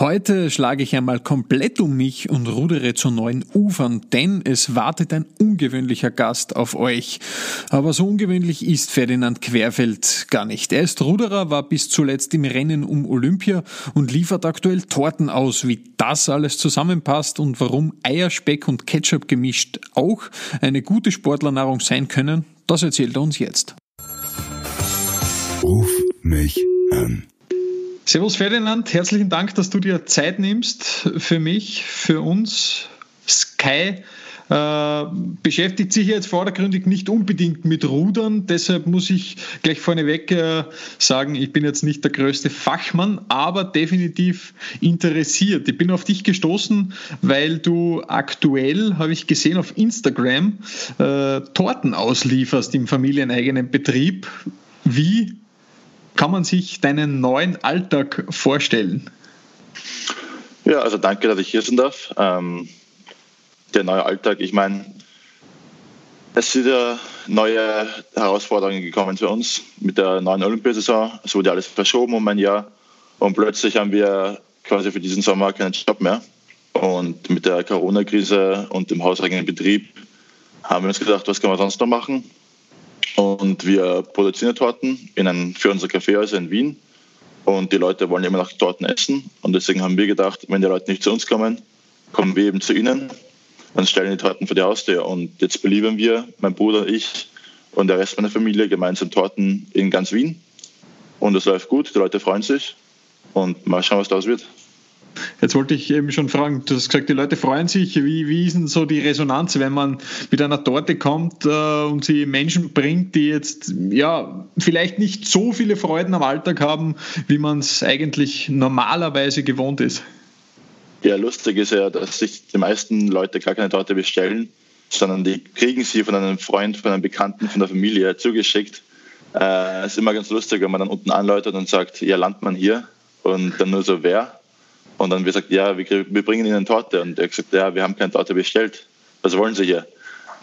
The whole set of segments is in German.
Heute schlage ich einmal komplett um mich und rudere zu neuen Ufern, denn es wartet ein ungewöhnlicher Gast auf euch. Aber so ungewöhnlich ist Ferdinand Querfeld gar nicht. Er ist Ruderer, war bis zuletzt im Rennen um Olympia und liefert aktuell Torten aus. Wie das alles zusammenpasst und warum Eier, Speck und Ketchup gemischt auch eine gute Sportlernahrung sein können, das erzählt er uns jetzt. Ruf mich an. Servus Ferdinand, herzlichen Dank, dass du dir Zeit nimmst für mich, für uns. Sky äh, beschäftigt sich jetzt vordergründig nicht unbedingt mit Rudern, deshalb muss ich gleich vorneweg äh, sagen, ich bin jetzt nicht der größte Fachmann, aber definitiv interessiert. Ich bin auf dich gestoßen, weil du aktuell, habe ich gesehen, auf Instagram äh, Torten auslieferst im familieneigenen Betrieb. Wie kann man sich deinen neuen Alltag vorstellen? Ja, also danke, dass ich hier sein darf. Ähm, der neue Alltag, ich meine, es sind ja neue Herausforderungen gekommen für uns mit der neuen Olympiasaison. Es wurde alles verschoben um ein Jahr und plötzlich haben wir quasi für diesen Sommer keinen Job mehr. Und mit der Corona-Krise und dem hauseigenen Betrieb haben wir uns gedacht, was können wir sonst noch machen? Und wir produzieren Torten in einem, für unser Kaffeehäuser in Wien. Und die Leute wollen immer noch Torten essen. Und deswegen haben wir gedacht, wenn die Leute nicht zu uns kommen, kommen wir eben zu ihnen. Dann stellen die Torten vor die Haustür. Und jetzt beliefern wir, mein Bruder, ich und der Rest meiner Familie gemeinsam Torten in ganz Wien. Und es läuft gut, die Leute freuen sich. Und mal schauen, was daraus wird. Jetzt wollte ich eben schon fragen, du hast gesagt, die Leute freuen sich. Wie, wie ist denn so die Resonanz, wenn man mit einer Torte kommt äh, und sie Menschen bringt, die jetzt ja vielleicht nicht so viele Freuden am Alltag haben, wie man es eigentlich normalerweise gewohnt ist? Ja, lustig ist ja, dass sich die meisten Leute gar keine Torte bestellen, sondern die kriegen sie von einem Freund, von einem Bekannten, von der Familie zugeschickt. Es äh, ist immer ganz lustig, wenn man dann unten anläutet und sagt, ja, landet man hier? Und dann nur so, wer? Und dann wird gesagt, ja, wir, wir bringen Ihnen Torte. Und er hat gesagt, ja, wir haben keine Torte bestellt. Was wollen Sie hier?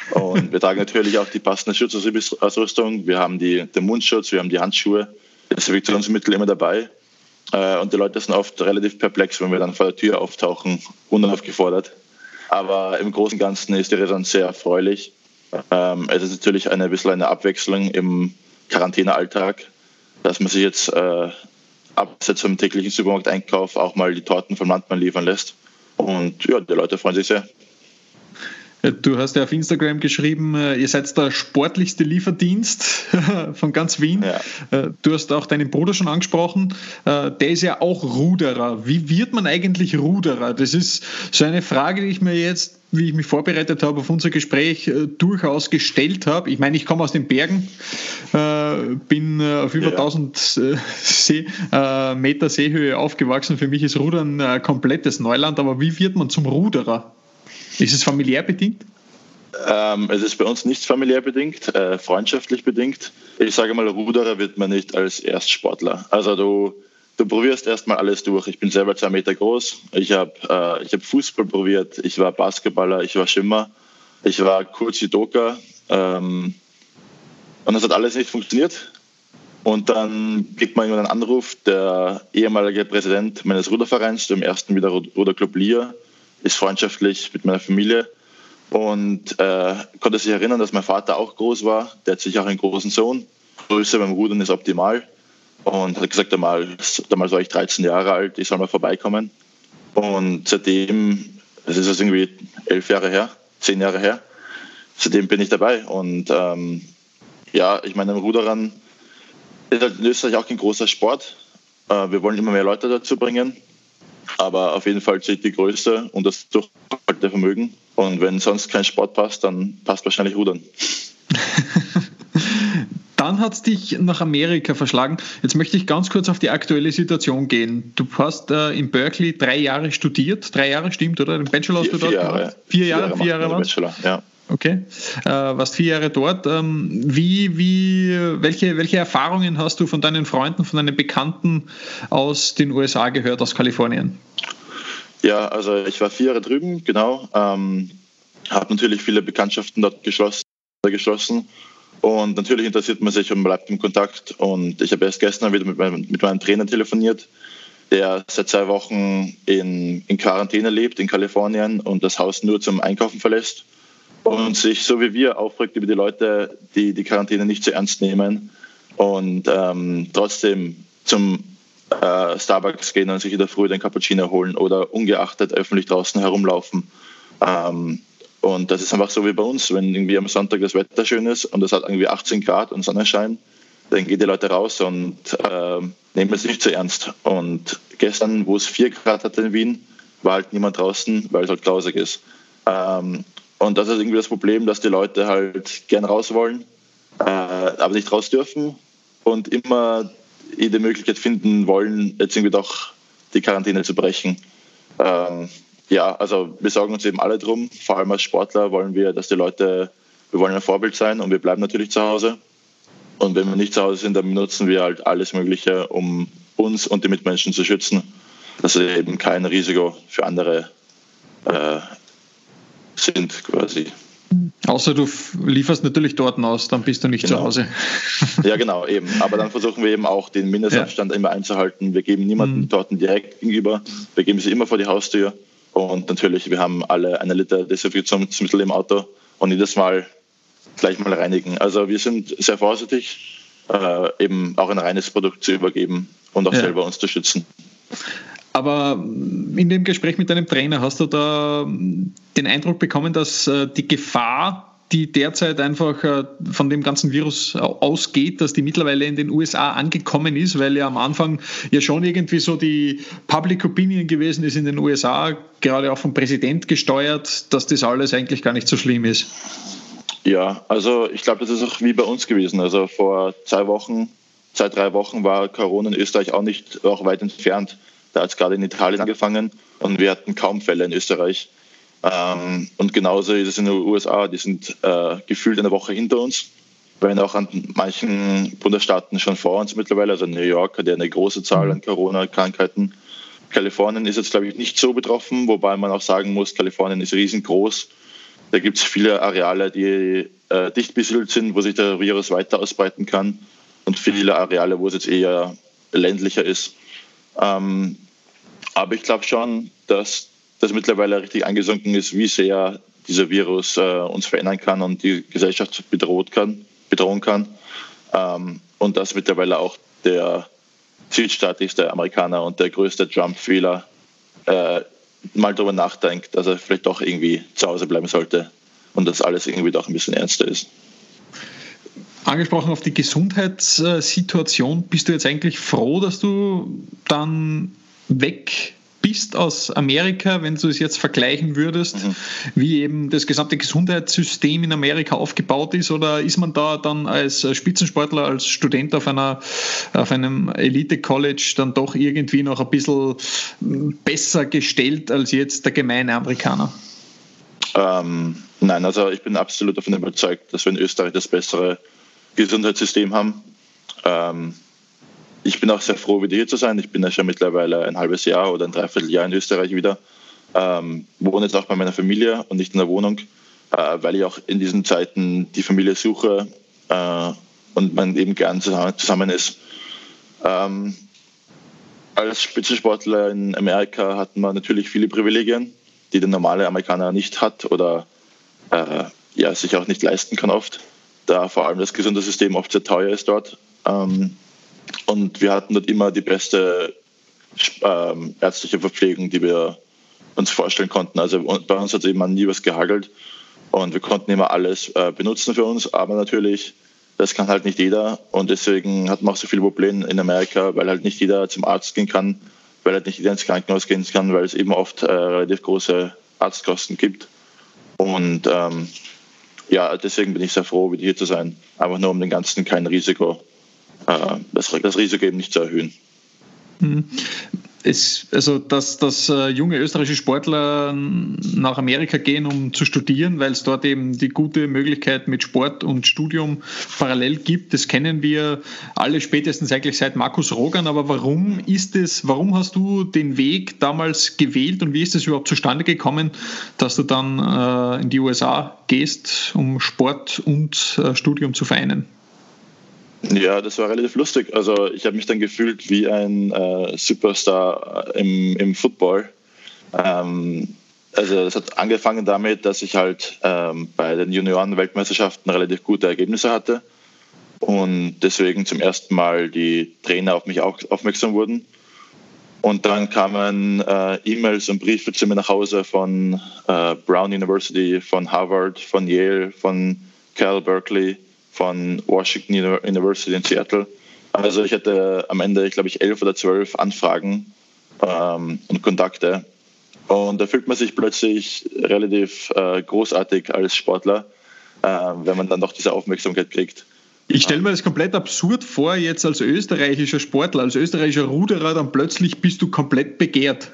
Und wir tragen natürlich auch die passende Schutzausrüstung. Wir haben die, den Mundschutz, wir haben die Handschuhe, Desinfektionsmittel immer dabei. Äh, und die Leute sind oft relativ perplex, wenn wir dann vor der Tür auftauchen, unaufgefordert. Aber im Großen und Ganzen ist die Resonanz sehr erfreulich. Ähm, es ist natürlich eine bisschen eine Abwechslung im Quarantänealltag, dass man sich jetzt äh, abseits vom täglichen Supermarkteinkauf auch mal die Torten vom Landmann liefern lässt. Und ja, die Leute freuen sich sehr. Du hast ja auf Instagram geschrieben, äh, ihr seid der sportlichste Lieferdienst von ganz Wien. Ja. Äh, du hast auch deinen Bruder schon angesprochen. Äh, der ist ja auch Ruderer. Wie wird man eigentlich Ruderer? Das ist so eine Frage, die ich mir jetzt wie ich mich vorbereitet habe auf unser Gespräch, durchaus gestellt habe. Ich meine, ich komme aus den Bergen, bin auf über ja. 1000 See, Meter Seehöhe aufgewachsen. Für mich ist Rudern ein komplettes Neuland. Aber wie wird man zum Ruderer? Ist es familiär bedingt? Ähm, es ist bei uns nicht familiär bedingt, äh, freundschaftlich bedingt. Ich sage mal, Ruderer wird man nicht als Erstsportler. Also du, du probierst erstmal alles durch. Ich bin selber zwei Meter groß. Ich habe äh, hab Fußball probiert. Ich war Basketballer. Ich war Schimmer. Ich war kurz Judoka. Ähm, und das hat alles nicht funktioniert. Und dann kriegt man irgendwann einen Anruf, der ehemalige Präsident meines Rudervereins, dem ersten wieder Ruderclub Lier, ist freundschaftlich mit meiner Familie und äh, konnte sich erinnern, dass mein Vater auch groß war. Der hat sich auch einen großen Sohn. Größe beim Rudern ist optimal. Und hat gesagt, damals, damals war ich 13 Jahre alt, ich soll mal vorbeikommen. Und seitdem, es ist jetzt irgendwie elf Jahre her, zehn Jahre her, seitdem bin ich dabei. Und ähm, ja, ich meine, im Rudern ist halt in Österreich auch kein großer Sport. Äh, wir wollen immer mehr Leute dazu bringen. Aber auf jeden Fall zählt die Größe und das Durchhaltevermögen. Und wenn sonst kein Sport passt, dann passt wahrscheinlich Rudern. Dann hat es dich nach Amerika verschlagen. Jetzt möchte ich ganz kurz auf die aktuelle Situation gehen. Du hast äh, in Berkeley drei Jahre studiert. Drei Jahre stimmt, oder? Den Bachelor hast vier, du dort vier Jahre. Vier Jahre, vier Jahre, vier Jahre Bachelor, ja. Okay. Äh, warst vier Jahre dort. Ähm, wie, wie, welche, welche Erfahrungen hast du von deinen Freunden, von deinen Bekannten aus den USA gehört, aus Kalifornien? Ja, also ich war vier Jahre drüben, genau. Ähm, habe natürlich viele Bekanntschaften dort geschlossen, geschlossen. Und natürlich interessiert man sich und bleibt im Kontakt. Und ich habe erst gestern wieder mit meinem, mit meinem Trainer telefoniert, der seit zwei Wochen in, in Quarantäne lebt in Kalifornien und das Haus nur zum Einkaufen verlässt und sich so wie wir aufregt über die Leute, die die Quarantäne nicht so ernst nehmen und ähm, trotzdem zum äh, Starbucks gehen und sich in der Früh den Cappuccino holen oder ungeachtet öffentlich draußen herumlaufen. Ähm, und das ist einfach so wie bei uns, wenn irgendwie am Sonntag das Wetter schön ist und es hat irgendwie 18 Grad und Sonnenschein, dann gehen die Leute raus und äh, nehmen es nicht so ernst. Und gestern, wo es 4 Grad hatte in Wien, war halt niemand draußen, weil es halt grausig ist. Ähm, und das ist irgendwie das Problem, dass die Leute halt gern raus wollen, äh, aber nicht raus dürfen und immer jede Möglichkeit finden wollen, jetzt irgendwie doch die Quarantäne zu brechen. Ähm, ja, also wir sorgen uns eben alle drum. Vor allem als Sportler wollen wir, dass die Leute, wir wollen ein Vorbild sein und wir bleiben natürlich zu Hause. Und wenn wir nicht zu Hause sind, dann benutzen wir halt alles Mögliche, um uns und die Mitmenschen zu schützen, dass sie eben kein Risiko für andere äh, sind quasi. Außer du lieferst natürlich dort aus, dann bist du nicht genau. zu Hause. Ja, genau, eben. Aber dann versuchen wir eben auch den Mindestabstand ja. immer einzuhalten. Wir geben niemanden mhm. Torten direkt gegenüber. Wir geben sie immer vor die Haustür. Und natürlich, wir haben alle eine Liter Desinfektionsmittel im Auto und jedes Mal gleich mal reinigen. Also wir sind sehr vorsichtig, äh, eben auch ein reines Produkt zu übergeben und auch ja. selber uns zu schützen. Aber in dem Gespräch mit deinem Trainer hast du da den Eindruck bekommen, dass äh, die Gefahr, die derzeit einfach äh, von dem ganzen Virus ausgeht, dass die mittlerweile in den USA angekommen ist, weil ja am Anfang ja schon irgendwie so die Public Opinion gewesen ist in den USA, gerade auch vom Präsident gesteuert, dass das alles eigentlich gar nicht so schlimm ist. Ja, also ich glaube, das ist auch wie bei uns gewesen. Also vor zwei Wochen, zwei, drei Wochen war Corona in Österreich auch nicht auch weit entfernt. Da hat es gerade in Italien angefangen und wir hatten kaum Fälle in Österreich. Ähm, und genauso ist es in den USA. Die sind äh, gefühlt eine Woche hinter uns, wenn auch an manchen Bundesstaaten schon vor uns mittlerweile. Also New York hat ja eine große Zahl an Corona-Krankheiten. Kalifornien ist jetzt, glaube ich, nicht so betroffen, wobei man auch sagen muss, Kalifornien ist riesengroß. Da gibt es viele Areale, die äh, dicht besiedelt sind, wo sich der Virus weiter ausbreiten kann und viele Areale, wo es jetzt eher ländlicher ist. Ähm, aber ich glaube schon, dass das mittlerweile richtig angesunken ist, wie sehr dieser Virus äh, uns verändern kann und die Gesellschaft bedroht kann, bedrohen kann. Ähm, und dass mittlerweile auch der südstaatlichste Amerikaner und der größte Trump-Fehler äh, mal darüber nachdenkt, dass er vielleicht doch irgendwie zu Hause bleiben sollte und dass alles irgendwie doch ein bisschen ernster ist. Angesprochen auf die Gesundheitssituation, bist du jetzt eigentlich froh, dass du dann weg bist aus Amerika, wenn du es jetzt vergleichen würdest, mhm. wie eben das gesamte Gesundheitssystem in Amerika aufgebaut ist? Oder ist man da dann als Spitzensportler, als Student auf, einer, auf einem Elite-College dann doch irgendwie noch ein bisschen besser gestellt als jetzt der gemeine Amerikaner? Ähm, nein, also ich bin absolut davon überzeugt, dass wir in Österreich das bessere Gesundheitssystem haben. Ähm, ich bin auch sehr froh, wieder hier zu sein. Ich bin ja schon mittlerweile ein halbes Jahr oder ein Dreivierteljahr in Österreich wieder. Ähm, wohne jetzt auch bei meiner Familie und nicht in der Wohnung, äh, weil ich auch in diesen Zeiten die Familie suche äh, und man eben gern zusammen, zusammen ist. Ähm, als Spitzensportler in Amerika hat man natürlich viele Privilegien, die der normale Amerikaner nicht hat oder äh, ja, sich auch nicht leisten kann oft, da vor allem das Gesundheitssystem oft sehr teuer ist dort. Ähm, und wir hatten dort immer die beste ähm, ärztliche Verpflegung, die wir uns vorstellen konnten. Also bei uns hat eben nie was gehagelt und wir konnten immer alles äh, benutzen für uns, aber natürlich, das kann halt nicht jeder und deswegen hat man auch so viele Probleme in Amerika, weil halt nicht jeder zum Arzt gehen kann, weil halt nicht jeder ins Krankenhaus gehen kann, weil es eben oft äh, relativ große Arztkosten gibt. Und ähm, ja, deswegen bin ich sehr froh, wieder hier zu sein. Einfach nur um den ganzen kein Risiko das, das Risiko eben nicht zu erhöhen. Mhm. Es, also, dass, dass äh, junge österreichische Sportler nach Amerika gehen, um zu studieren, weil es dort eben die gute Möglichkeit mit Sport und Studium parallel gibt, das kennen wir alle spätestens eigentlich seit Markus Rogan. Aber warum ist es, warum hast du den Weg damals gewählt und wie ist es überhaupt zustande gekommen, dass du dann äh, in die USA gehst, um Sport und äh, Studium zu vereinen? Ja, das war relativ lustig. Also ich habe mich dann gefühlt wie ein äh, Superstar im, im Football. Ähm, also es hat angefangen damit, dass ich halt ähm, bei den Junioren-Weltmeisterschaften relativ gute Ergebnisse hatte und deswegen zum ersten Mal die Trainer auf mich auch aufmerksam wurden. Und dann kamen äh, E-Mails und Briefe zu mir nach Hause von äh, Brown University, von Harvard, von Yale, von Cal Berkeley, von Washington University in Seattle. Also ich hatte am Ende, ich glaube ich, elf oder zwölf Anfragen ähm, und Kontakte. Und da fühlt man sich plötzlich relativ äh, großartig als Sportler, äh, wenn man dann doch diese Aufmerksamkeit kriegt. Ich stelle mir das komplett absurd vor, jetzt als österreichischer Sportler, als österreichischer Ruderer, dann plötzlich bist du komplett begehrt.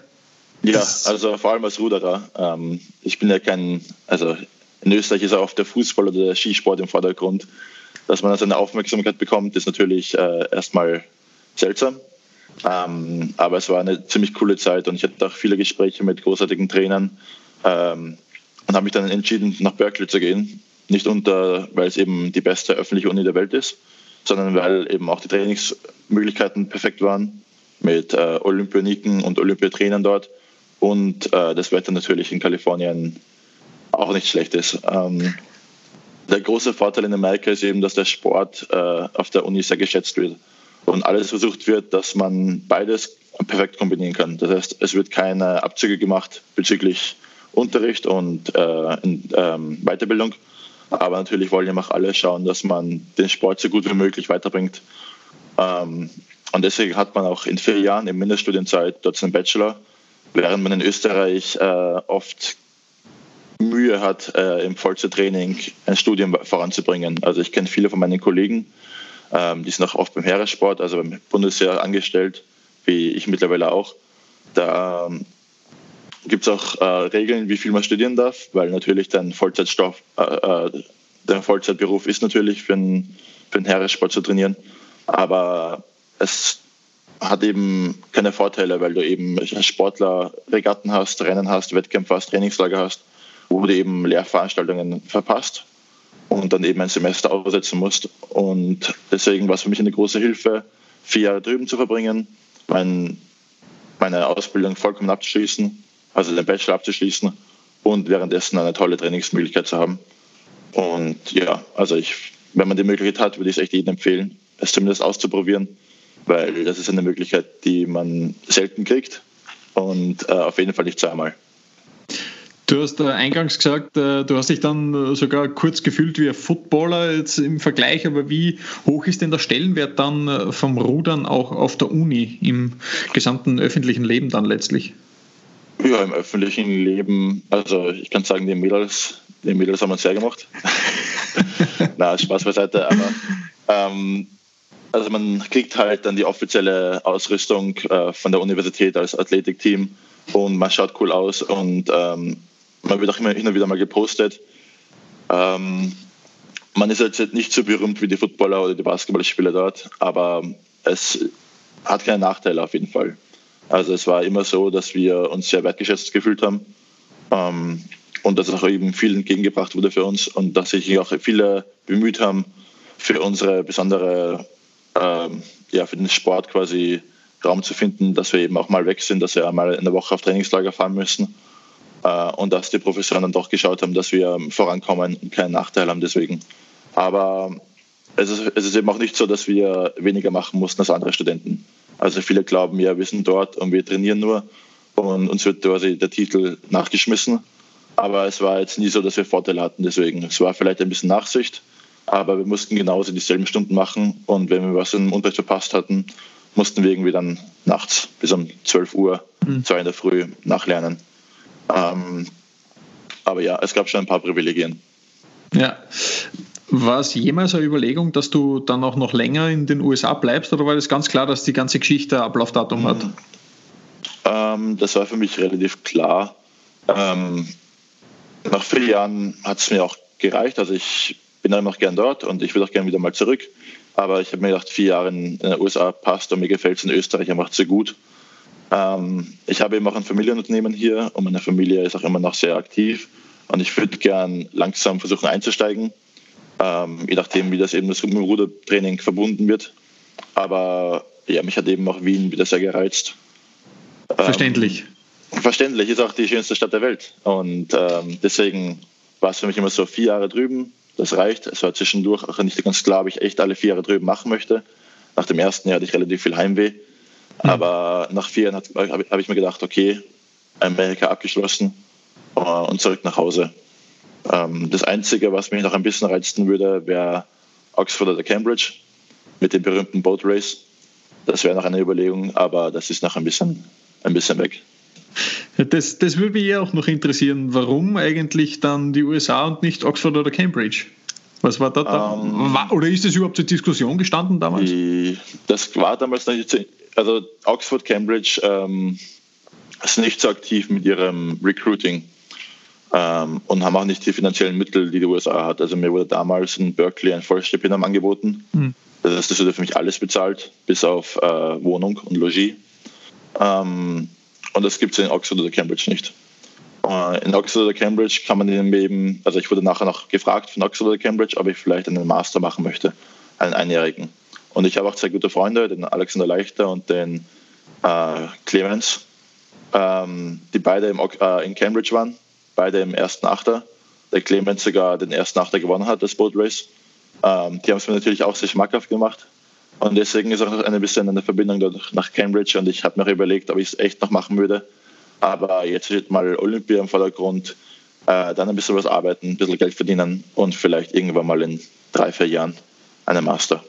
Ja, also vor allem als Ruderer. Ähm, ich bin ja kein, also in Österreich ist auch oft der Fußball oder der Skisport im Vordergrund. Dass man also eine Aufmerksamkeit bekommt, ist natürlich äh, erstmal seltsam. Ähm, aber es war eine ziemlich coole Zeit und ich hatte auch viele Gespräche mit großartigen Trainern ähm, und habe mich dann entschieden, nach Berkeley zu gehen. Nicht unter, weil es eben die beste öffentliche Uni der Welt ist, sondern weil eben auch die Trainingsmöglichkeiten perfekt waren mit äh, Olympioniken und Olympiatrainern dort und äh, das Wetter natürlich in Kalifornien auch nicht schlecht ist. Ähm, der große Vorteil in Amerika ist eben, dass der Sport äh, auf der Uni sehr geschätzt wird und alles versucht wird, dass man beides perfekt kombinieren kann. Das heißt, es wird keine Abzüge gemacht bezüglich Unterricht und äh, in, ähm, Weiterbildung. Aber natürlich wollen ja auch alle schauen, dass man den Sport so gut wie möglich weiterbringt. Ähm, und deswegen hat man auch in vier Jahren in Mindeststudienzeit dort einen Bachelor, während man in Österreich äh, oft Mühe hat, äh, im Vollzeittraining ein Studium voranzubringen. Also ich kenne viele von meinen Kollegen, ähm, die sind auch oft beim Heeressport, also beim Bundesheer angestellt, wie ich mittlerweile auch. Da ähm, gibt es auch äh, Regeln, wie viel man studieren darf, weil natürlich dein Vollzeitstoff, äh, äh, dein Vollzeitberuf ist natürlich für einen, für Heeressport zu trainieren. Aber es hat eben keine Vorteile, weil du eben als Sportler Regatten hast, Rennen hast, Wettkämpfe hast, Trainingslager hast, wo du eben Lehrveranstaltungen verpasst und dann eben ein Semester aussetzen musst. Und deswegen war es für mich eine große Hilfe, vier Jahre drüben zu verbringen, mein, meine Ausbildung vollkommen abzuschließen, also den Bachelor abzuschließen und währenddessen eine tolle Trainingsmöglichkeit zu haben. Und ja, also ich, wenn man die Möglichkeit hat, würde ich es echt jedem empfehlen, es zumindest auszuprobieren, weil das ist eine Möglichkeit, die man selten kriegt und äh, auf jeden Fall nicht zweimal. Du hast äh, eingangs gesagt, äh, du hast dich dann äh, sogar kurz gefühlt wie ein Footballer jetzt im Vergleich, aber wie hoch ist denn der Stellenwert dann vom Rudern auch auf der Uni im gesamten öffentlichen Leben dann letztlich? Ja, im öffentlichen Leben, also ich kann sagen, die Mädels, die Mädels haben uns sehr gemacht. Na, Spaß beiseite, aber ähm, also man kriegt halt dann die offizielle Ausrüstung äh, von der Universität als Athletikteam und man schaut cool aus und ähm, man wird auch immer hin und wieder mal gepostet. Ähm, man ist jetzt nicht so berühmt wie die Footballer oder die Basketballspieler dort, aber es hat keine Nachteile auf jeden Fall. Also es war immer so, dass wir uns sehr wertgeschätzt gefühlt haben ähm, und dass auch eben viel entgegengebracht wurde für uns und dass sich auch viele bemüht haben, für unsere besondere, ähm, ja, für den Sport quasi Raum zu finden, dass wir eben auch mal weg sind, dass wir einmal in der Woche auf Trainingslager fahren müssen und dass die Professoren dann doch geschaut haben, dass wir vorankommen und keinen Nachteil haben deswegen. Aber es ist, es ist eben auch nicht so, dass wir weniger machen mussten als andere Studenten. Also viele glauben, ja, wir sind dort und wir trainieren nur und uns wird quasi der Titel nachgeschmissen. Aber es war jetzt nie so, dass wir Vorteile hatten deswegen. Es war vielleicht ein bisschen Nachsicht, aber wir mussten genauso dieselben Stunden machen und wenn wir was im Unterricht verpasst hatten, mussten wir irgendwie dann nachts bis um 12 Uhr, mhm. 2 in der Früh nachlernen. Ähm, aber ja, es gab schon ein paar Privilegien. Ja. War es jemals eine Überlegung, dass du dann auch noch länger in den USA bleibst oder war das ganz klar, dass die ganze Geschichte ein Ablaufdatum hat? Ähm, das war für mich relativ klar. Ähm, nach vier Jahren hat es mir auch gereicht. Also ich bin dann noch gern dort und ich will auch gerne wieder mal zurück. Aber ich habe mir gedacht, vier Jahre in den USA passt und mir gefällt es in Österreich einfach zu gut. Ähm, ich habe eben auch ein Familienunternehmen hier und meine Familie ist auch immer noch sehr aktiv und ich würde gern langsam versuchen einzusteigen. ähm, je nachdem, wie das eben das Rudertraining verbunden wird. Aber ja, mich hat eben auch Wien wieder sehr gereizt. Verständlich. Ähm, verständlich ist auch die schönste Stadt der Welt. Und ähm, deswegen war es für mich immer so vier Jahre drüben. Das reicht. Es war zwischendurch auch nicht ganz klar, ob ich echt alle vier Jahre drüben machen möchte. Nach dem ersten Jahr hatte ich relativ viel Heimweh. Aber nach vier Jahren habe hab ich mir gedacht, okay, Amerika abgeschlossen äh, und zurück nach Hause. Ähm, das Einzige, was mich noch ein bisschen reizen würde, wäre Oxford oder Cambridge mit dem berühmten Boat Race. Das wäre noch eine Überlegung, aber das ist noch ein bisschen, ein bisschen weg. Das, das würde mich auch noch interessieren. Warum eigentlich dann die USA und nicht Oxford oder Cambridge? Was war da? da? Um, ähm, oder ist das überhaupt zur Diskussion gestanden damals? Die, das war damals nicht. Also Oxford, Cambridge ähm, sind nicht so aktiv mit ihrem Recruiting ähm, und haben auch nicht die finanziellen Mittel, die die USA hat. Also mir wurde damals in Berkeley ein Vollstipendium angeboten. Mhm. Das heißt, das wurde für mich alles bezahlt, bis auf äh, Wohnung und Logis. Ähm, und das gibt es in Oxford oder Cambridge nicht. Äh, in Oxford oder Cambridge kann man eben, also ich wurde nachher noch gefragt von Oxford oder Cambridge, ob ich vielleicht einen Master machen möchte, einen einjährigen. Und ich habe auch zwei gute Freunde, den Alexander Leichter und den äh, Clemens, ähm, die beide im, äh, in Cambridge waren beide im ersten Achter. Der Clemens sogar den ersten Achter gewonnen hat, das Boat Race. Ähm, die haben es mir natürlich auch sehr schmackhaft gemacht. Und deswegen ist auch ein bisschen eine Verbindung nach Cambridge und ich habe mir überlegt, ob ich es echt noch machen würde. Aber jetzt steht mal Olympia im Vordergrund, äh, dann ein bisschen was arbeiten, ein bisschen Geld verdienen und vielleicht irgendwann mal in drei, vier Jahren einen Master.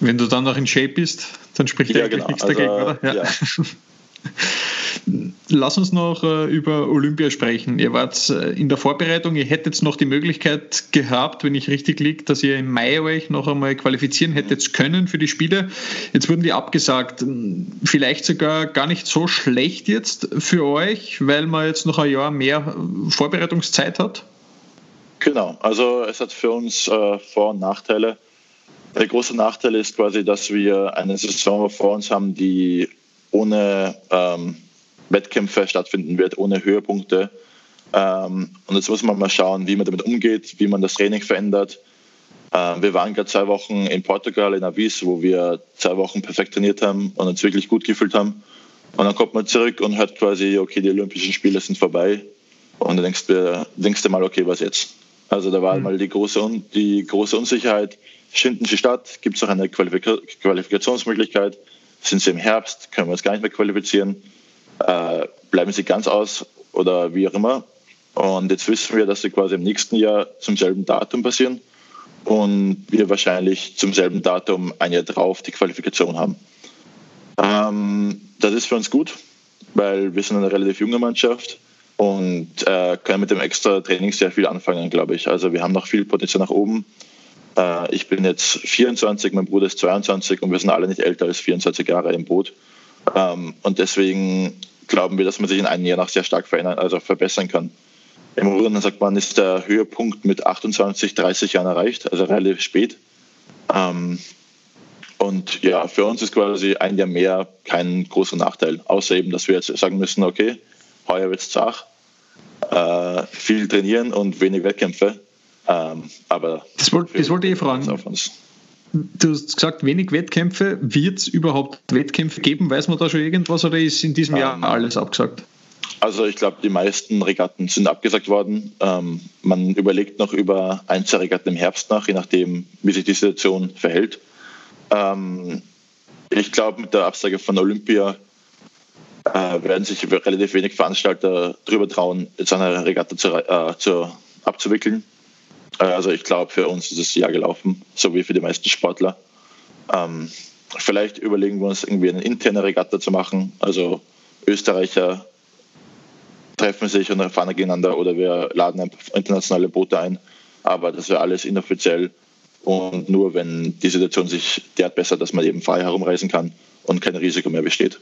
Wenn du dann noch in Shape bist, dann spricht ja, eigentlich genau. nichts also, dagegen, oder? Ja. ja. Lass uns noch äh, über Olympia sprechen. Ihr wart äh, in der Vorbereitung, ihr hättet noch die Möglichkeit gehabt, wenn ich richtig liege, dass ihr im Mai euch noch einmal qualifizieren hättet können für die Spiele. Jetzt wurden die abgesagt. Vielleicht sogar gar nicht so schlecht jetzt für euch, weil man jetzt noch ein Jahr mehr Vorbereitungszeit hat? Genau, also es hat für uns äh, Vor- und Nachteile. Der große Nachteil ist quasi, dass wir eine Saison vor uns haben, die ohne ähm, Wettkämpfe stattfinden wird, ohne Höhepunkte. Ähm, und jetzt muss man mal schauen, wie man damit umgeht, wie man das Training verändert. Ähm, wir waren gerade zwei Wochen in Portugal, in Avis, wo wir zwei Wochen perfekt trainiert haben und uns wirklich gut gefühlt haben. Und dann kommt man zurück und hört quasi, okay, die Olympischen Spiele sind vorbei. Und dann denkst du, denkst du mal, okay, was jetzt? Also da war mhm. mal die große, die große Unsicherheit. Finden sie statt? Gibt es noch eine Qualifikationsmöglichkeit? Sind sie im Herbst? Können wir uns gar nicht mehr qualifizieren? Äh, bleiben sie ganz aus oder wie auch immer. Und jetzt wissen wir, dass sie quasi im nächsten Jahr zum selben Datum passieren und wir wahrscheinlich zum selben Datum ein Jahr drauf die Qualifikation haben. Ähm, das ist für uns gut, weil wir sind eine relativ junge Mannschaft und äh, können mit dem extra Training sehr viel anfangen, glaube ich. Also wir haben noch viel Potenzial nach oben. Äh, ich bin jetzt 24, mein Bruder ist 22 und wir sind alle nicht älter als 24 Jahre im Boot. Ähm, und deswegen glauben wir, dass man sich in einem Jahr noch sehr stark verändern, also verbessern kann. Im Rudern sagt man, ist der Höhepunkt mit 28, 30 Jahren erreicht, also relativ spät. Ähm, und ja, für uns ist quasi ein Jahr mehr kein großer Nachteil, außer eben, dass wir jetzt sagen müssen, okay, heuer wird es zach, äh, viel trainieren und wenig Wettkämpfe. Ähm, aber das, wollte, das wollte ich fragen. Du hast gesagt, wenig Wettkämpfe. Wird es überhaupt Wettkämpfe geben? Weiß man da schon irgendwas oder ist in diesem Jahr ähm, alles abgesagt? Also ich glaube, die meisten Regatten sind abgesagt worden. Ähm, man überlegt noch über Einzelregatten im Herbst nach, je nachdem, wie sich die Situation verhält. Ähm, ich glaube, mit der Absage von Olympia äh, werden sich relativ wenig Veranstalter darüber trauen, jetzt eine Regatta zu, äh, zu, abzuwickeln. Also ich glaube, für uns ist das Jahr gelaufen, so wie für die meisten Sportler. Ähm, vielleicht überlegen wir uns irgendwie eine interne Regatta zu machen. Also Österreicher treffen sich und fahren gegeneinander oder wir laden internationale Boote ein. Aber das wäre alles inoffiziell und nur wenn die Situation sich derart bessert, dass man eben frei herumreisen kann und kein Risiko mehr besteht.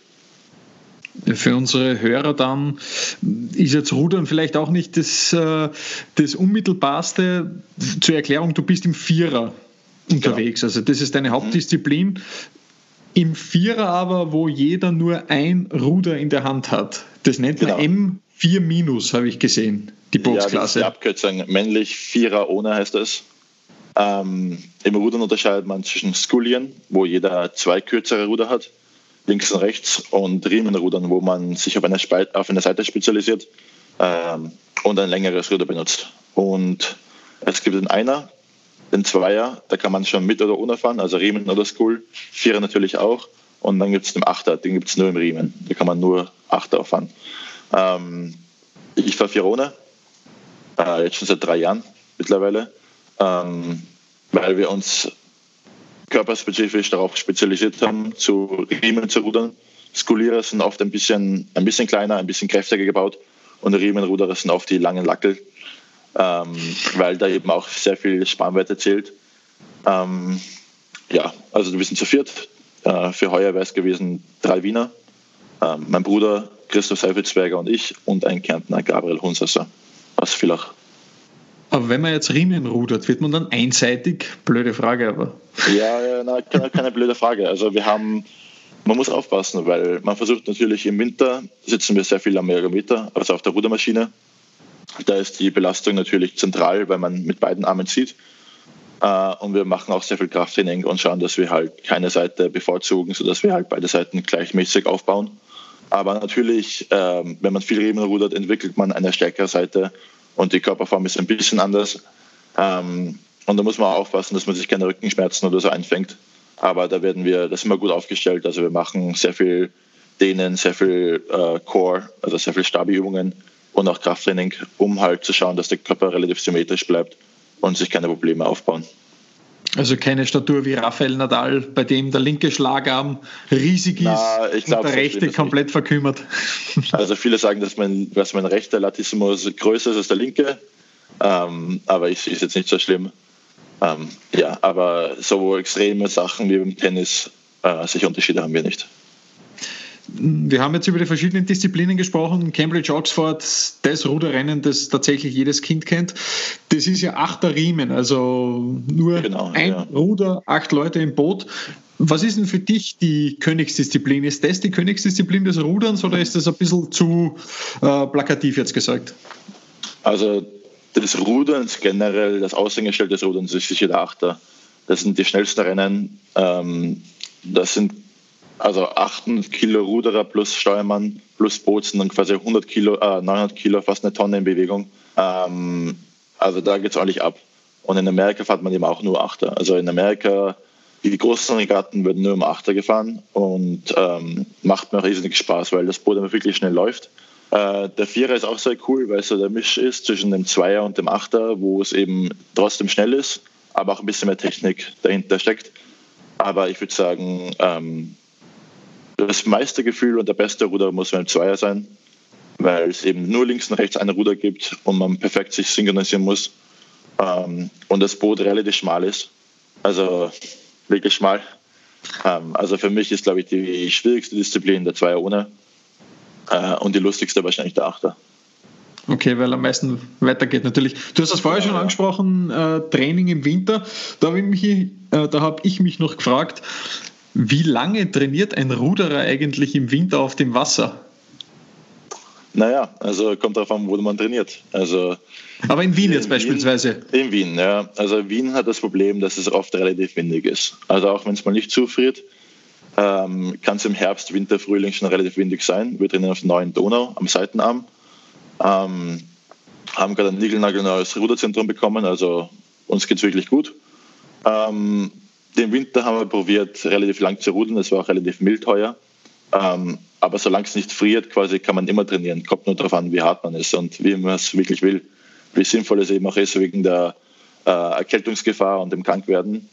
Für unsere Hörer dann ist jetzt Rudern vielleicht auch nicht das, äh, das Unmittelbarste. Zur Erklärung, du bist im Vierer unterwegs. Genau. Also das ist deine Hauptdisziplin. Im Vierer aber, wo jeder nur ein Ruder in der Hand hat. Das nennt man genau. M4 minus, habe ich gesehen, die Bootsklasse. Ja, die Abkürzung männlich Vierer ohne heißt das. Ähm, Im Rudern unterscheidet man zwischen Skulien, wo jeder zwei kürzere Ruder hat, links und rechts, und Riemenrudern, wo man sich auf eine, Spalt, auf eine Seite spezialisiert ähm, und ein längeres Ruder benutzt. Und es gibt den Einer, den Zweier, da kann man schon mit oder ohne fahren, also Riemen oder Skul, Vierer natürlich auch. Und dann gibt es den Achter, den gibt es nur im Riemen. Da kann man nur Achter fahren. Ähm, ich fahre vier ohne, äh, jetzt schon seit drei Jahren mittlerweile, ähm, weil wir uns körperspezifisch darauf spezialisiert haben, zu Riemen zu rudern. Skulierer sind oft ein bisschen, ein bisschen kleiner, ein bisschen kräftiger gebaut und Riemenruderer sind oft die langen Lackel, ähm, weil da eben auch sehr viel Spannweite zählt. Ähm, ja, also wir sind zu viert. Äh, für heuer wäre es gewesen drei Wiener, ähm, mein Bruder Christoph Seifelsberger und ich und ein Kärntner Gabriel Hunsasser aus Villach. Aber wenn man jetzt Riemen rudert, wird man dann einseitig? Blöde Frage, aber. Ja, na, keine, keine blöde Frage. Also wir haben, man muss aufpassen, weil man versucht natürlich im Winter, sitzen wir sehr viel am Ergometer, also auf der Rudermaschine. Da ist die Belastung natürlich zentral, weil man mit beiden Armen zieht. Äh, und wir machen auch sehr viel Krafttraining und schauen, dass wir halt keine Seite bevorzugen, sodass wir halt beide Seiten gleichmäßig aufbauen. Aber natürlich, ähm, wenn man viel Riemen rudert, entwickelt man eine stärkere Seite und die Körperform ist ein bisschen anders. Ähm, und da muss man auch aufpassen, dass man sich keine Rückenschmerzen oder so einfängt. Aber da werden wir, das sind wir gut aufgestellt. Also wir machen sehr viel Dehnen, sehr viel äh, Core, also sehr viel Stabi-Übungen und auch Krafttraining, um halt zu schauen, dass der Körper relativ symmetrisch bleibt und sich keine Probleme aufbauen. Also keine Statur wie Rafael Nadal, bei dem der linke Schlagarm riesig ist Na, glaub, und der rechte komplett nicht. verkümmert. Also viele sagen, dass mein, dass mein rechter Latissimus größer ist als der linke, ähm, aber ich sehe es jetzt nicht so schlimm. Ähm, ja, aber so extreme Sachen wie beim Tennis, äh, solche Unterschiede haben wir nicht. Wir haben jetzt über die verschiedenen Disziplinen gesprochen. Cambridge Oxford, das Ruderrennen, das tatsächlich jedes Kind kennt. Das ist ja achter Riemen, also nur genau, ein ja. Ruder, acht Leute im Boot. Was ist denn für dich die Königsdisziplin? Ist das die Königsdisziplin des Ruderns oder ist das ein bisschen zu äh, plakativ jetzt gesagt? Also des Ruderns generell, das Aushängeschild des Ruderns ist sicher der Achter. Das sind die schnellsten Rennen. Ähm, das sind also 8 Kilo Ruderer plus Steuermann plus Boot sind dann quasi 100 Kilo, äh, 900 Kilo, fast eine Tonne in Bewegung. Ähm, also da geht es ordentlich ab. Und in Amerika fährt man eben auch nur Achter. Also in Amerika, die großen Regatten werden nur um Achter gefahren und ähm, macht mir riesig Spaß, weil das Boot immer wirklich schnell läuft. Äh, der Vierer ist auch sehr cool, weil es so der Misch ist zwischen dem Zweier und dem Achter, wo es eben trotzdem schnell ist, aber auch ein bisschen mehr Technik dahinter steckt. Aber ich würde sagen, ähm, das Meistergefühl und der beste Ruder muss beim Zweier sein, weil es eben nur links und rechts ein Ruder gibt und man perfekt sich synchronisieren muss ähm, und das Boot relativ schmal ist. Also wirklich schmal. Ähm, also für mich ist, glaube ich, die schwierigste Disziplin der Zweier ohne äh, und die lustigste wahrscheinlich der Achter. Okay, weil am meisten weitergeht natürlich. Du hast das vorher schon angesprochen, äh, Training im Winter. Da habe ich, äh, hab ich mich noch gefragt, wie lange trainiert ein Ruderer eigentlich im Winter auf dem Wasser? Naja, also kommt darauf an, wo man trainiert. Also Aber in Wien in jetzt Wien, beispielsweise? In Wien, ja. Also Wien hat das Problem, dass es oft relativ windig ist. Also auch wenn es mal nicht zufriert, ähm, kann es im Herbst, Winter, Frühling schon relativ windig sein. Wir trainieren auf der neuen Donau am Seitenarm. Ähm, haben gerade ein niegelnagelneues Ruderzentrum bekommen, also uns geht es wirklich gut. Ähm, den Winter haben wir probiert, relativ lang zu rudeln. Es war auch relativ mild heuer. Ähm, aber solange es nicht friert, quasi kann man immer trainieren. Kommt nur darauf an, wie hart man ist und wie man es wirklich will. Wie sinnvoll es eben auch ist, wegen der äh, Erkältungsgefahr und dem Krankwerden.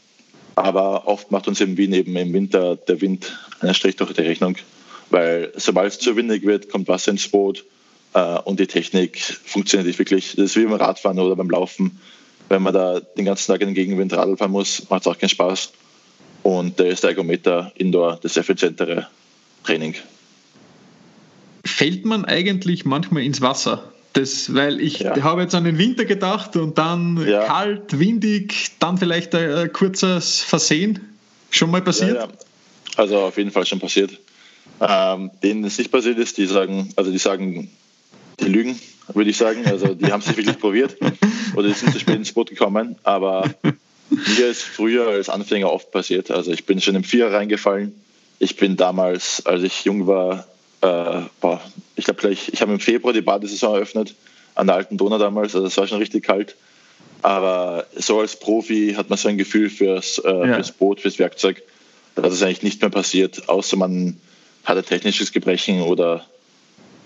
Aber oft macht uns in Wien eben im Winter der Wind einen Strich durch die Rechnung. Weil sobald es zu windig wird, kommt Wasser ins Boot äh, und die Technik funktioniert nicht wirklich. Das ist wie beim Radfahren oder beim Laufen wenn man da den ganzen Tag in den Gegenwind Radl fahren muss, macht es auch keinen Spaß. Und da ist der Ergometer Indoor das effizientere Training. Fällt man eigentlich manchmal ins Wasser? Das, weil ich ja. habe jetzt an den Winter gedacht und dann ja. kalt, windig, dann vielleicht ein, kurzes Versehen. Schon mal passiert? Ja, also auf jeden Fall schon passiert. Ähm, denen es nicht passiert ist, die sagen, also die sagen, die lügen, würde ich sagen. Also die haben sich wirklich probiert oder die sind zu spät ins Boot gekommen. Aber Mir ist früher als Anfänger oft passiert. Also ich bin schon im Vierer reingefallen. Ich bin damals, als ich jung war, äh, boah, ich glaube gleich, ich habe im Februar die Badesaison eröffnet, an der alten Donau damals, also es war schon richtig kalt. Aber so als Profi hat man so ein Gefühl fürs, äh, ja. fürs Boot, fürs Werkzeug. Das ist eigentlich nicht mehr passiert, außer man hatte technisches Gebrechen oder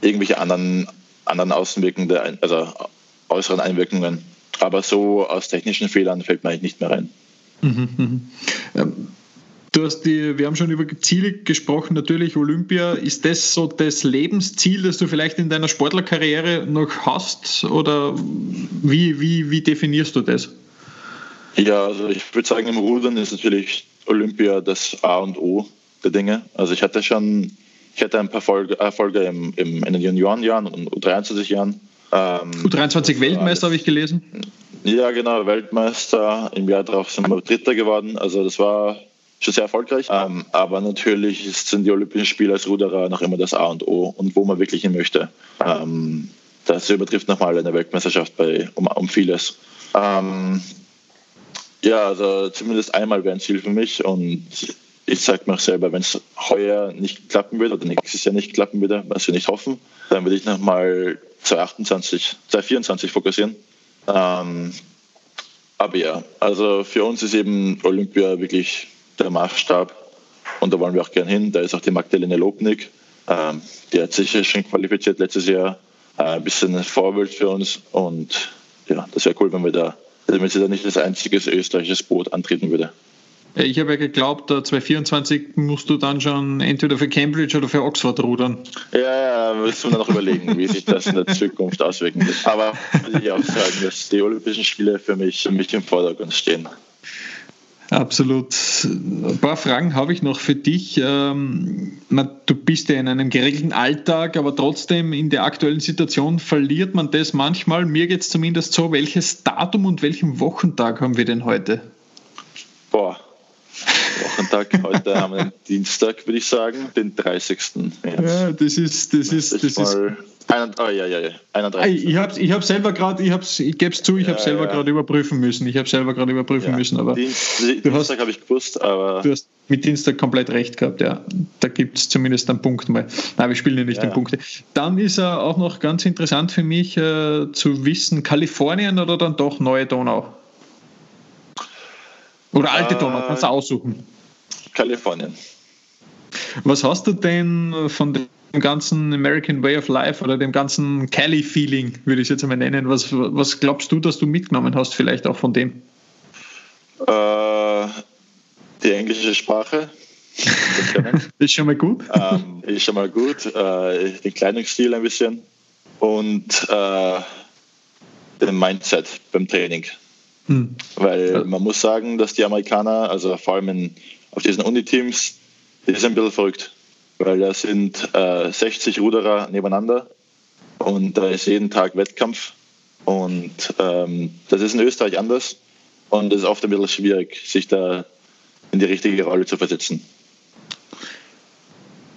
irgendwelche anderen, anderen außenwirkende, also äußeren Einwirkungen. Aber so aus technischen Fehlern fällt man eigentlich nicht mehr rein. Mhm, mhm. Ähm, du hast die, wir haben schon über Ziele gesprochen, natürlich Olympia. Ist das so das Lebensziel, das du vielleicht in deiner Sportlerkarriere noch hast? Oder wie, wie, wie definierst du das? Ja, also ich würde sagen, im Rudern ist natürlich Olympia das A und O der Dinge. Also ich hatte schon, ich hatte ein paar Erfolge im, im, in den Juniorenjahren und U23-Jahren. Ähm, U23 Weltmeister habe ich gelesen. Ja, genau, Weltmeister. Im Jahr darauf sind wir Dritter geworden. Also das war schon sehr erfolgreich. Ähm, aber natürlich sind die Olympischen Spiele als Ruderer noch immer das A und O und wo man wirklich hin möchte. Ähm, das übertrifft nochmal eine Weltmeisterschaft bei, um, um vieles. Ähm, ja, also zumindest einmal wäre ein Ziel für mich und ich sage mir selber, wenn es heuer nicht klappen würde oder nächstes Jahr nicht klappen würde, was wir nicht hoffen, dann würde ich nochmal 2028, 2024 fokussieren. Ähm, aber ja, also für uns ist eben Olympia wirklich der Maßstab und da wollen wir auch gern hin. Da ist auch die Magdalene Lobnig, ähm, die hat sich schon qualifiziert letztes Jahr, äh, ein bisschen ein Vorbild für uns und ja, das wäre cool, wenn wir da, wenn sie da nicht als einziges österreichisches Boot antreten würde. Ich habe ja geglaubt, 2024 musst du dann schon entweder für Cambridge oder für Oxford rudern. Ja, ja, müssen wir noch überlegen, wie sich das in der Zukunft auswirken wird. Aber ich auch sagen, dass die Olympischen Spiele für mich, für mich im Vordergrund stehen. Absolut. Ein paar Fragen habe ich noch für dich. Ähm, du bist ja in einem geregelten Alltag, aber trotzdem in der aktuellen Situation verliert man das manchmal. Mir geht es zumindest so. Welches Datum und welchen Wochentag haben wir denn heute? Boah, Wochentag. Heute haben wir den Dienstag, würde ich sagen, den 30. Ja, das ist, das ist, das ist. Ein, oh, ja, ja, ja, 31. Ich habe ich hab selber gerade, ich, ich gebe es zu, ich ja, habe selber ja. gerade überprüfen müssen. Ich habe selber gerade überprüfen ja. müssen, aber Dienst, Dienstag habe ich gewusst, aber du hast mit Dienstag komplett recht gehabt, ja. Da gibt es zumindest einen Punkt mal. Nein, wir spielen ja nicht um Punkte. Dann ist er auch noch ganz interessant für mich äh, zu wissen, Kalifornien oder dann doch Neue Donau? Oder alte Donau, kannst du aussuchen. Kalifornien. Was hast du denn von dem ganzen American Way of Life oder dem ganzen Cali-Feeling, würde ich es jetzt einmal nennen? Was, was glaubst du, dass du mitgenommen hast, vielleicht auch von dem? Äh, die englische Sprache. ist schon mal gut. Ähm, ist schon mal gut. Äh, den Kleidungsstil ein bisschen und äh, den Mindset beim Training. Hm. Weil man muss sagen, dass die Amerikaner, also vor allem in, auf diesen Uniteams, die sind ein bisschen verrückt. Weil da sind äh, 60 Ruderer nebeneinander und da ist jeden Tag Wettkampf. Und ähm, das ist in Österreich anders und es ist oft ein bisschen schwierig, sich da in die richtige Rolle zu versetzen.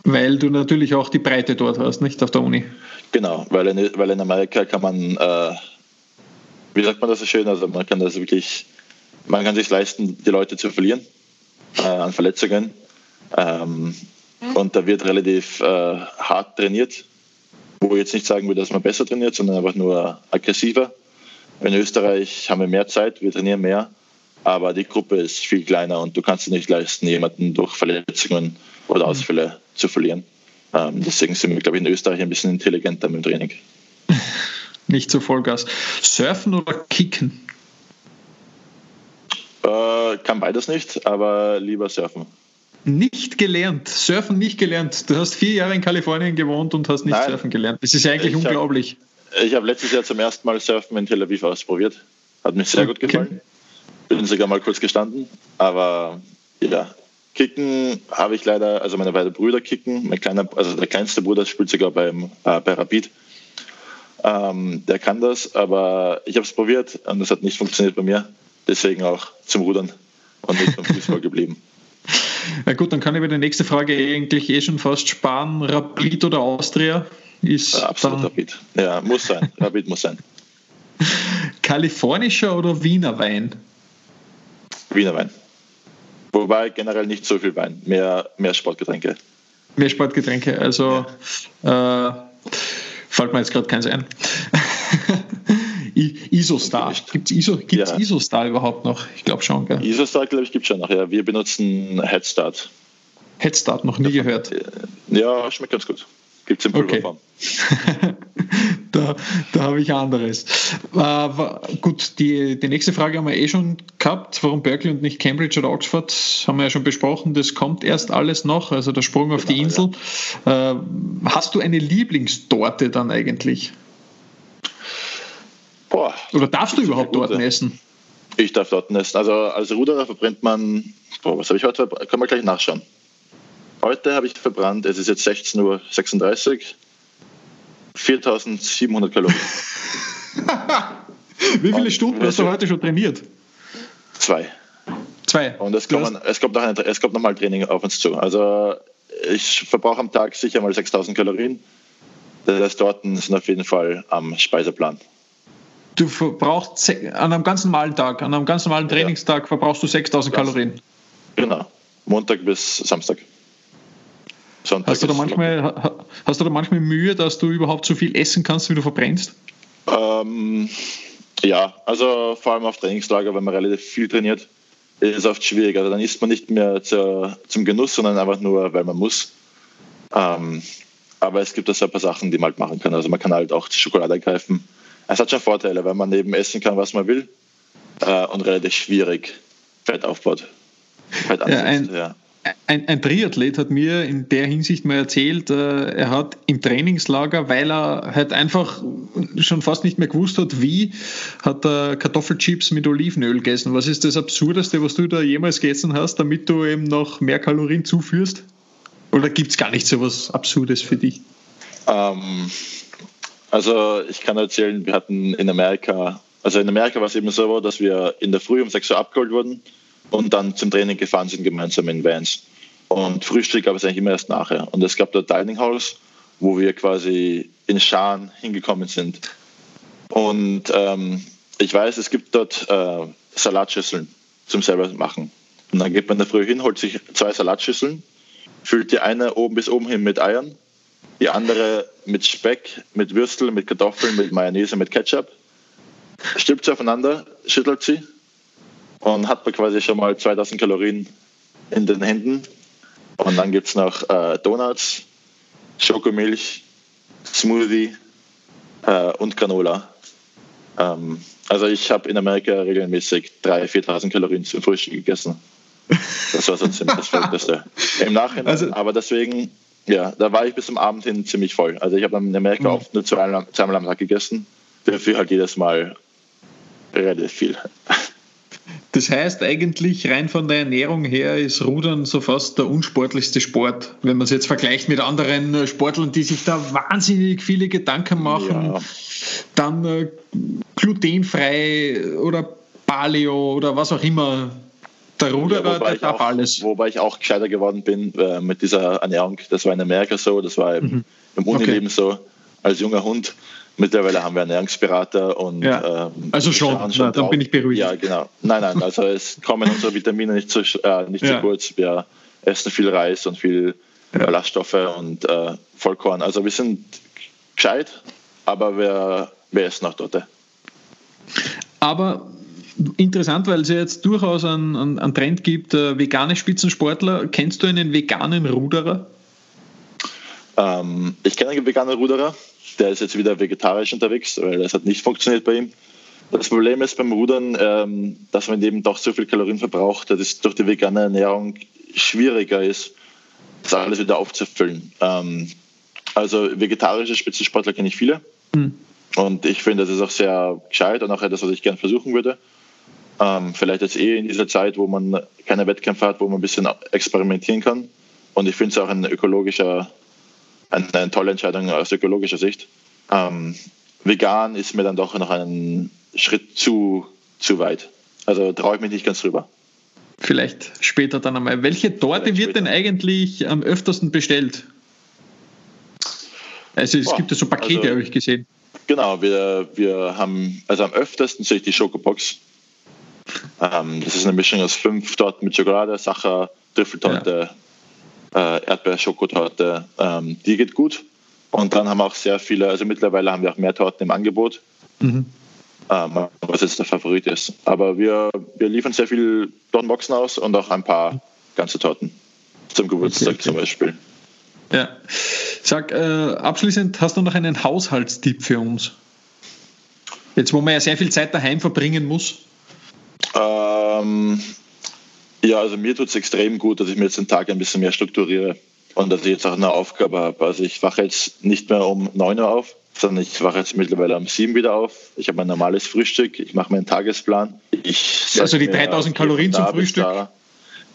Weil du natürlich auch die Breite dort hast, nicht auf der Uni. Genau, weil in, weil in Amerika kann man äh, wie sagt man das so schön? Also man kann das wirklich, man kann sich leisten, die Leute zu verlieren äh, an Verletzungen. Ähm, und da wird relativ äh, hart trainiert, wo ich jetzt nicht sagen würde, dass man besser trainiert, sondern einfach nur aggressiver. In Österreich haben wir mehr Zeit, wir trainieren mehr, aber die Gruppe ist viel kleiner und du kannst dir nicht leisten, jemanden durch Verletzungen oder mhm. Ausfälle mhm. zu verlieren. Ähm, deswegen sind wir, glaube ich, in Österreich ein bisschen intelligenter mit dem Training. nicht so Vollgas. Surfen oder Kicken? Äh, kann beides nicht, aber lieber surfen. Nicht gelernt, surfen nicht gelernt. Du hast vier Jahre in Kalifornien gewohnt und hast nicht Nein, surfen gelernt. Das ist ja eigentlich ich unglaublich. Hab, ich habe letztes Jahr zum ersten Mal Surfen in Tel Aviv ausprobiert. Hat mir sehr okay. gut gefallen. Bin sogar mal kurz gestanden. Aber ja, Kicken habe ich leider, also meine beiden Brüder kicken. Mein kleiner, also der kleinste Bruder spielt sogar beim, äh, bei Rapid. Ähm, der kann das, aber ich habe es probiert und es hat nicht funktioniert bei mir. Deswegen auch zum Rudern und nicht beim Fußball geblieben. Na gut, dann kann ich mir die nächste Frage eigentlich eh schon fast sparen. Rapid oder Austria? Ist ja, absolut Rapid. Ja, muss sein. Rapid muss sein. Kalifornischer oder Wiener Wein? Wiener Wein. Wobei generell nicht so viel Wein, mehr, mehr Sportgetränke. Mehr Sportgetränke, also ja. äh, fällt mir jetzt gerade keins ein. Isostar. Gibt es Iso, gibt's ja. Isostar überhaupt noch? Ich glaube schon. Gell? Isostar, glaube ich, gibt es schon noch. Ja. Wir benutzen Headstart. Headstart, noch nie gehört. Ja, schmeckt ganz gut. Gibt es in Pulverform. Okay. da da habe ich anderes. Äh, gut, die, die nächste Frage haben wir eh schon gehabt. Warum Berkeley und nicht Cambridge oder Oxford? Haben wir ja schon besprochen. Das kommt erst alles noch, also der Sprung auf genau, die Insel. Ja. Äh, hast du eine Lieblingstorte dann eigentlich? Boah, oder darfst du überhaupt dort essen? Ich darf dort essen. Also als Ruderer verbrennt man, boah, was habe ich heute, können wir gleich nachschauen. Heute habe ich verbrannt, es ist jetzt 16.36 Uhr, 4700 Kalorien. Wie viele Stunden hast du heute schon trainiert? Zwei. Zwei. Und es kommt, es kommt, noch, ein, es kommt noch mal Training auf uns zu. Also ich verbrauche am Tag sicher mal 6000 Kalorien. Das heißt, dort sind auf jeden Fall am Speiseplan. Du verbrauchst an einem ganz normalen Tag, an einem ganz normalen Trainingstag ja. verbrauchst du 6000 Kalorien. Genau. Montag bis Samstag. Sonntag hast, du da manchmal, hast du da manchmal Mühe, dass du überhaupt so viel essen kannst, wie du verbrennst? Ähm, ja, also vor allem auf Trainingslager, wenn man relativ viel trainiert, ist es oft schwierig. Also dann isst man nicht mehr zu, zum Genuss, sondern einfach nur, weil man muss. Ähm, aber es gibt da so ein paar Sachen, die man halt machen kann. Also man kann halt auch die Schokolade greifen. Es hat schon Vorteile, weil man eben essen kann, was man will äh, und relativ schwierig Fett aufbaut. Fett ja, ein, ja ein, ein, Triathlet hat mir in der Hinsicht mal erzählt, äh, er hat im Trainingslager, weil er halt einfach schon fast nicht mehr gewusst hat, wie, hat er Kartoffelchips mit Olivenöl gegessen. Was ist das Absurdeste, was du da jemals gegessen hast, damit du eben noch mehr Kalorien zuführst? Oder gibt es gar nicht so was Absurdes für dich? Ähm, also ich kann erzählen, wir hatten in Amerika, also in Amerika war es eben so, dass wir in der Früh um 6 Uhr abgeholt wurden und dann zum Training gefahren sind gemeinsam in Vans. Und Frühstück gab es eigentlich immer erst nachher. Und es gab da Dining Halls, wo wir quasi in Scharen hingekommen sind. Und ähm, ich weiß, es gibt dort äh, Salatschüsseln zum selber machen. Und dann geht man da früh hin, holt sich zwei Salatschüsseln, füllt die eine oben bis oben hin mit Eiern, die andere mit Speck, mit Würstel, mit Kartoffeln, mit Mayonnaise, mit Ketchup, stülpt sie aufeinander, schüttelt sie und hat man quasi schon mal 2000 Kalorien in den Händen. Und dann gibt es noch äh, Donuts, Schokomilch, Smoothie äh, und Granola. Ähm, also ich habe in Amerika regelmäßig 3.000, 4.000 Kalorien zum Frühstück gegessen. Das war so ziemlich das Verrückteste. Im Nachhinein, also, aber deswegen, ja, da war ich bis zum Abend hin ziemlich voll. Also ich habe in Amerika mhm. oft nur zweimal, zweimal am Tag gegessen. Dafür halt jedes Mal relativ viel. Das heißt eigentlich rein von der Ernährung her ist Rudern so fast der unsportlichste Sport, wenn man es jetzt vergleicht mit anderen Sportlern, die sich da wahnsinnig viele Gedanken machen, ja. dann äh, glutenfrei oder Paleo oder was auch immer. Der Ruderer, ja, der darf auch, alles. Wobei ich auch gescheiter geworden bin äh, mit dieser Ernährung. Das war in Amerika so, das war im, mhm. im Unileben okay. so. Als junger Hund Mittlerweile haben wir Ernährungsberater und ja. ähm, also schon, schon Na, dann bin ich beruhigt. Ja, genau. Nein, nein, also es kommen unsere Vitamine nicht zu, äh, nicht ja. zu kurz. Wir essen viel Reis und viel ja. Ballaststoffe und äh, Vollkorn. Also wir sind gescheit, aber wir, wir essen auch dort. Aber interessant, weil es ja jetzt durchaus einen, einen, einen Trend gibt, äh, vegane Spitzensportler. Kennst du einen veganen Ruderer? Ähm, ich kenne einen veganen Ruderer der ist jetzt wieder vegetarisch unterwegs, weil das hat nicht funktioniert bei ihm. Das Problem ist beim Rudern, ähm, dass man eben doch so viel Kalorien verbraucht, dass es durch die vegane Ernährung schwieriger ist, das alles wieder aufzufüllen. Ähm, also vegetarische Spitzensportler kenne ich viele. Mhm. Und ich finde, das ist auch sehr gescheit und auch etwas, was ich gerne versuchen würde. Ähm, vielleicht jetzt eh in dieser Zeit, wo man keine Wettkämpfe hat, wo man ein bisschen experimentieren kann. Und ich finde es auch ein ökologischer eine, eine tolle Entscheidung aus ökologischer Sicht. Ähm, vegan ist mir dann doch noch einen Schritt zu, zu weit. Also traue ich mich nicht ganz drüber. Vielleicht später dann einmal. Welche Torte wird denn eigentlich am öftersten bestellt? Also es Boah, gibt ja so Pakete, also, habe ich gesehen. Genau, wir, wir haben, also am öftersten sehe ich die Schokobox. Ähm, das ist eine Mischung aus fünf Torten mit Schokolade, Sacher, Trüffeltorte, ja. äh, Erdbeer-Schokotorte. Ähm, die geht gut. Und dann haben wir auch sehr viele, also mittlerweile haben wir auch mehr Torten im Angebot. Mhm. Ähm, was jetzt der Favorit ist. Aber wir, wir liefern sehr viel Tortenboxen aus und auch ein paar ganze Torten. Zum Geburtstag okay, okay. zum Beispiel. Ja. Sag, äh, abschließend, hast du noch einen Haushaltstipp für uns? Jetzt, wo man ja sehr viel Zeit daheim verbringen muss. Ähm, ja, also mir tut es extrem gut, dass ich mir jetzt den Tag ein bisschen mehr strukturiere und dass ich jetzt auch eine Aufgabe habe. Also ich wache jetzt nicht mehr um 9 Uhr auf, sondern ich wache jetzt mittlerweile um 7 wieder auf. Ich habe mein normales Frühstück, ich mache meinen Tagesplan. Ich also die 3000 Kalorien zum Frühstück?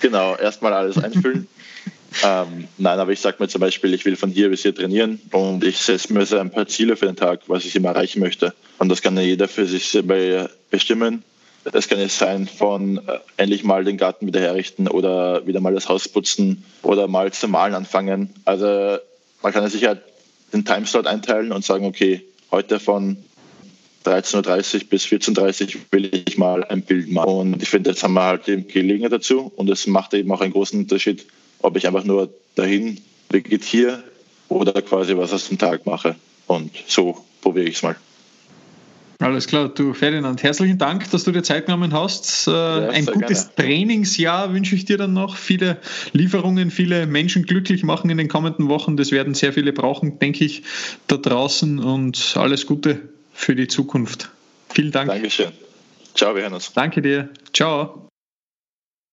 Genau, erstmal alles einfüllen. ähm, nein, aber ich sage mir zum Beispiel, ich will von hier bis hier trainieren und ich setze mir so ein paar Ziele für den Tag, was ich immer erreichen möchte. Und das kann ja jeder für sich bestimmen. Das kann jetzt sein von äh, endlich mal den Garten wieder herrichten oder wieder mal das Haus putzen oder mal zum Malen anfangen. Also man kann sich halt den Timeslot einteilen und sagen, okay, heute von 13.30 Uhr bis 14.30 Uhr will ich mal ein Bild machen. Und ich finde, jetzt haben wir halt eben Gelegenheit dazu und es macht eben auch einen großen Unterschied, ob ich einfach nur dahin vegetiere oder quasi was aus dem Tag mache. Und so probiere ich es mal. Alles klar, du Ferdinand, herzlichen Dank, dass du dir Zeit genommen hast. Äh, ja, Ein gutes gerne. Trainingsjahr wünsche ich dir dann noch. Viele Lieferungen, viele Menschen glücklich machen in den kommenden Wochen. Das werden sehr viele brauchen, denke ich, da draußen. Und alles Gute für die Zukunft. Vielen Dank. Dankeschön. Ciao, wir hören uns. Danke dir. Ciao.